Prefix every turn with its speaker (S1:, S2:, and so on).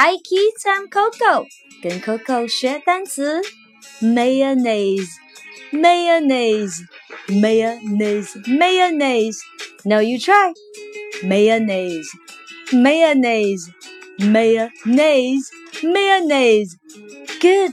S1: Hi kids, I'm Coco. 跟 Coco 学单词，mayonnaise, mayonnaise, mayonnaise, mayonnaise. Now you try. Mayonnaise, mayonnaise, mayonnaise, mayonnaise. Good.